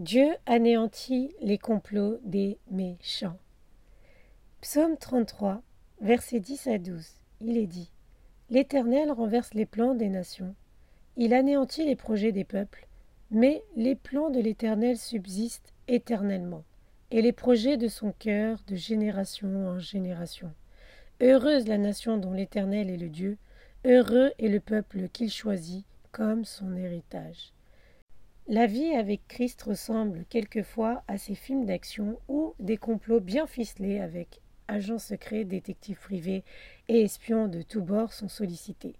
Dieu anéantit les complots des méchants. Psaume 33, versets 10 à 12. Il est dit L'Éternel renverse les plans des nations. Il anéantit les projets des peuples. Mais les plans de l'Éternel subsistent éternellement, et les projets de son cœur de génération en génération. Heureuse la nation dont l'Éternel est le Dieu, heureux est le peuple qu'il choisit comme son héritage. La vie avec Christ ressemble quelquefois à ces films d'action où des complots bien ficelés avec agents secrets, détectives privés et espions de tous bords sont sollicités.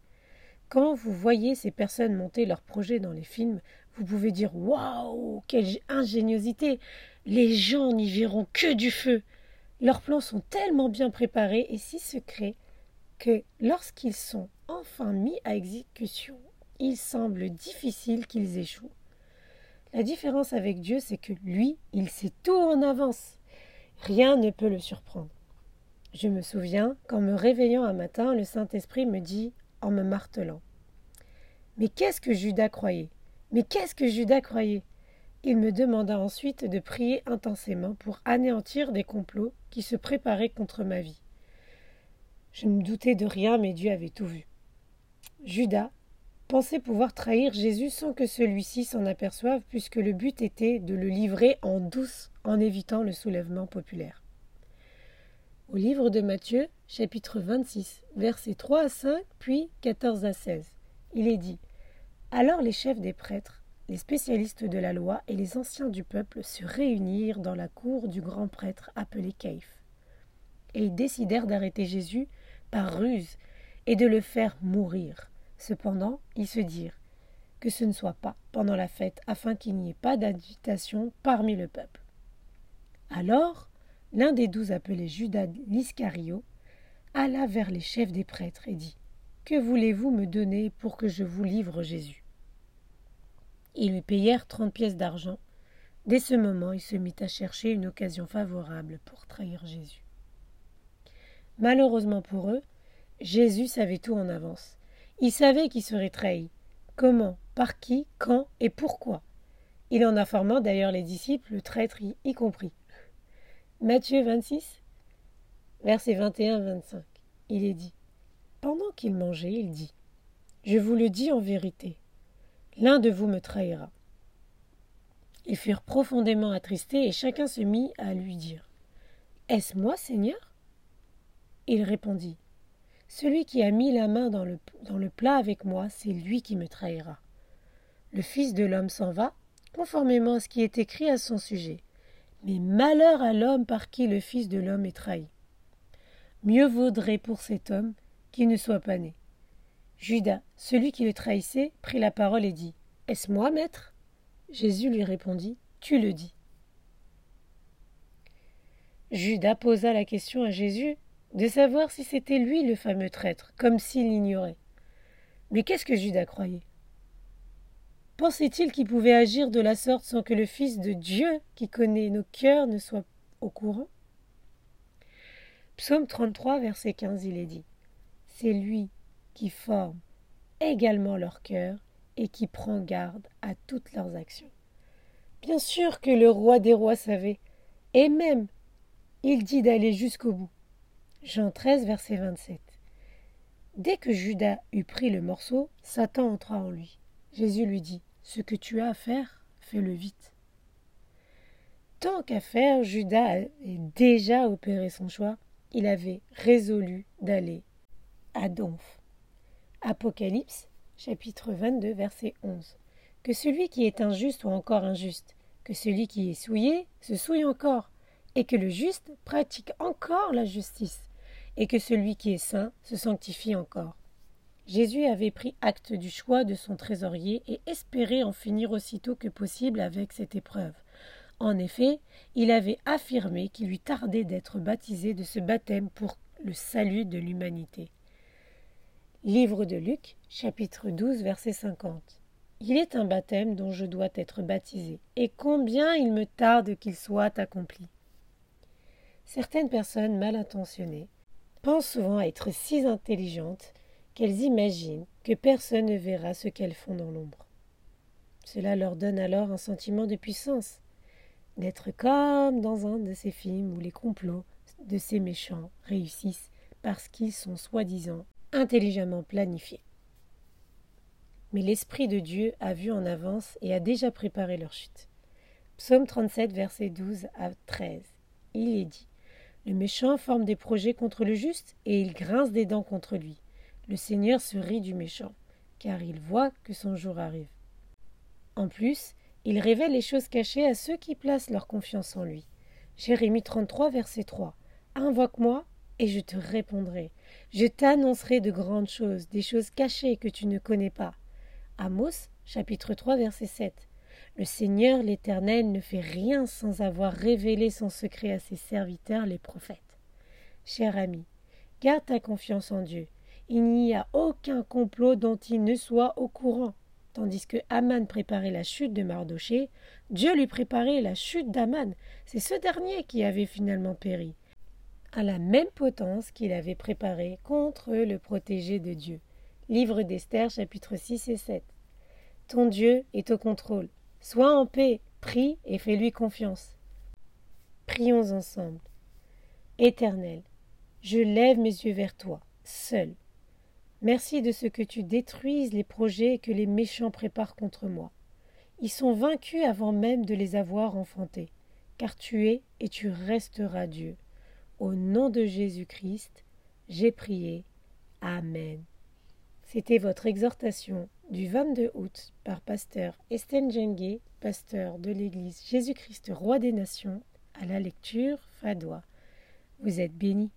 Quand vous voyez ces personnes monter leurs projets dans les films, vous pouvez dire Waouh, quelle ingéniosité Les gens n'y verront que du feu Leurs plans sont tellement bien préparés et si secrets que lorsqu'ils sont enfin mis à exécution, il semble difficile qu'ils échouent. La différence avec Dieu, c'est que lui, il sait tout en avance. Rien ne peut le surprendre. Je me souviens qu'en me réveillant un matin, le Saint-Esprit me dit, en me martelant Mais qu'est-ce que Judas croyait? Mais qu'est-ce que Judas croyait? Il me demanda ensuite de prier intensément pour anéantir des complots qui se préparaient contre ma vie. Je ne doutais de rien, mais Dieu avait tout vu. Judas pensait pouvoir trahir Jésus sans que celui-ci s'en aperçoive, puisque le but était de le livrer en douce en évitant le soulèvement populaire. Au livre de Matthieu, chapitre 26, versets 3 à 5, puis 14 à 16, il est dit Alors les chefs des prêtres, les spécialistes de la loi et les anciens du peuple se réunirent dans la cour du grand prêtre appelé Caïphe. Et ils décidèrent d'arrêter Jésus par ruse et de le faire mourir Cependant, ils se dirent que ce ne soit pas pendant la fête, afin qu'il n'y ait pas d'agitation parmi le peuple. Alors, l'un des douze appelés Judas l'Iscario alla vers les chefs des prêtres et dit Que voulez-vous me donner pour que je vous livre Jésus? Ils lui payèrent trente pièces d'argent. Dès ce moment, il se mit à chercher une occasion favorable pour trahir Jésus. Malheureusement pour eux, Jésus savait tout en avance. Il savait qu'il serait trahi. Comment, par qui, quand et pourquoi. Il en informa d'ailleurs les disciples, le traître y, compris. Matthieu 26, versets 21-25. Il est dit Pendant qu'il mangeait, il dit Je vous le dis en vérité, l'un de vous me trahira. Ils furent profondément attristés et chacun se mit à lui dire Est-ce moi, Seigneur? Il répondit celui qui a mis la main dans le, plat avec moi, c'est lui qui me trahira. Le Fils de l'homme s'en va, conformément à ce qui est écrit à son sujet. Mais malheur à l'homme par qui le Fils de l'homme est trahi. Mieux vaudrait pour cet homme qu'il ne soit pas né. Judas, celui qui le trahissait, prit la parole et dit Est-ce moi, maître? Jésus lui répondit Tu le dis. Judas posa la question à Jésus de savoir si c'était lui le fameux traître, comme s'il l'ignorait. Mais qu'est-ce que Judas croyait? Pensait-il qu'il pouvait agir de la sorte sans que le Fils de Dieu, qui connaît nos cœurs, ne soit au courant? Psaume 33, verset 15, il est dit C'est lui qui forme également leur cœur et qui prend garde à toutes leurs actions. Bien sûr que le roi des rois savait, et même il dit d'aller jusqu'au bout. Jean 13, verset 27. Dès que Judas eut pris le morceau, Satan entra en lui. Jésus lui dit Ce que tu as à faire, fais-le vite. Tant qu'à faire, Judas avait déjà opéré son choix. Il avait résolu d'aller à Donf. Apocalypse, chapitre 22, verset 11. Que celui qui est injuste soit encore injuste, que celui qui est souillé se souille encore, et que le juste pratique encore la justice et que celui qui est saint se sanctifie encore. Jésus avait pris acte du choix de son trésorier et espérait en finir aussitôt que possible avec cette épreuve. En effet, il avait affirmé qu'il lui tardait d'être baptisé de ce baptême pour le salut de l'humanité. Livre de Luc, chapitre 12, verset 50. Il est un baptême dont je dois être baptisé, et combien il me tarde qu'il soit accompli. Certaines personnes mal intentionnées pensent souvent être si intelligentes qu'elles imaginent que personne ne verra ce qu'elles font dans l'ombre. Cela leur donne alors un sentiment de puissance. d'être comme dans un de ces films où les complots de ces méchants réussissent parce qu'ils sont soi-disant intelligemment planifiés. Mais l'Esprit de Dieu a vu en avance et a déjà préparé leur chute. Psaume 37, versets 12 à 13. Il est dit Le méchant forme des projets contre le juste et il grince des dents contre lui. Le Seigneur se rit du méchant, car il voit que son jour arrive. En plus, il révèle les choses cachées à ceux qui placent leur confiance en lui. Jérémie 33, verset 3. Invoque-moi et je te répondrai. Je t'annoncerai de grandes choses, des choses cachées que tu ne connais pas. Amos, chapitre 3, verset 7. Le Seigneur l'Éternel ne fait rien sans avoir révélé son secret à ses serviteurs les prophètes. Cher ami, garde ta confiance en Dieu. Il n'y a aucun complot dont il ne soit au courant. Tandis que Aman préparait la chute de Mardoché, Dieu lui préparait la chute d'Aman. C'est ce dernier qui avait finalement péri, à la même potence qu'il avait préparée contre le protégé de Dieu. Livre d'Esther, chapitre 6 et 7. Ton Dieu est au contrôle. Sois en paix, prie et fais-lui confiance. Prions ensemble. Éternel, je lève mes yeux vers toi, seul. Merci de ce que tu détruises les projets que les méchants préparent contre moi. Ils sont vaincus avant même de les avoir enfantés, car tu es et tu resteras Dieu. Au nom de Jésus-Christ, j'ai prié. Amen. C'était votre exhortation du 22 août par pasteur Estelle Jengue, pasteur de l'Église Jésus-Christ Roi des Nations, à la lecture Fadois. Vous êtes bénis.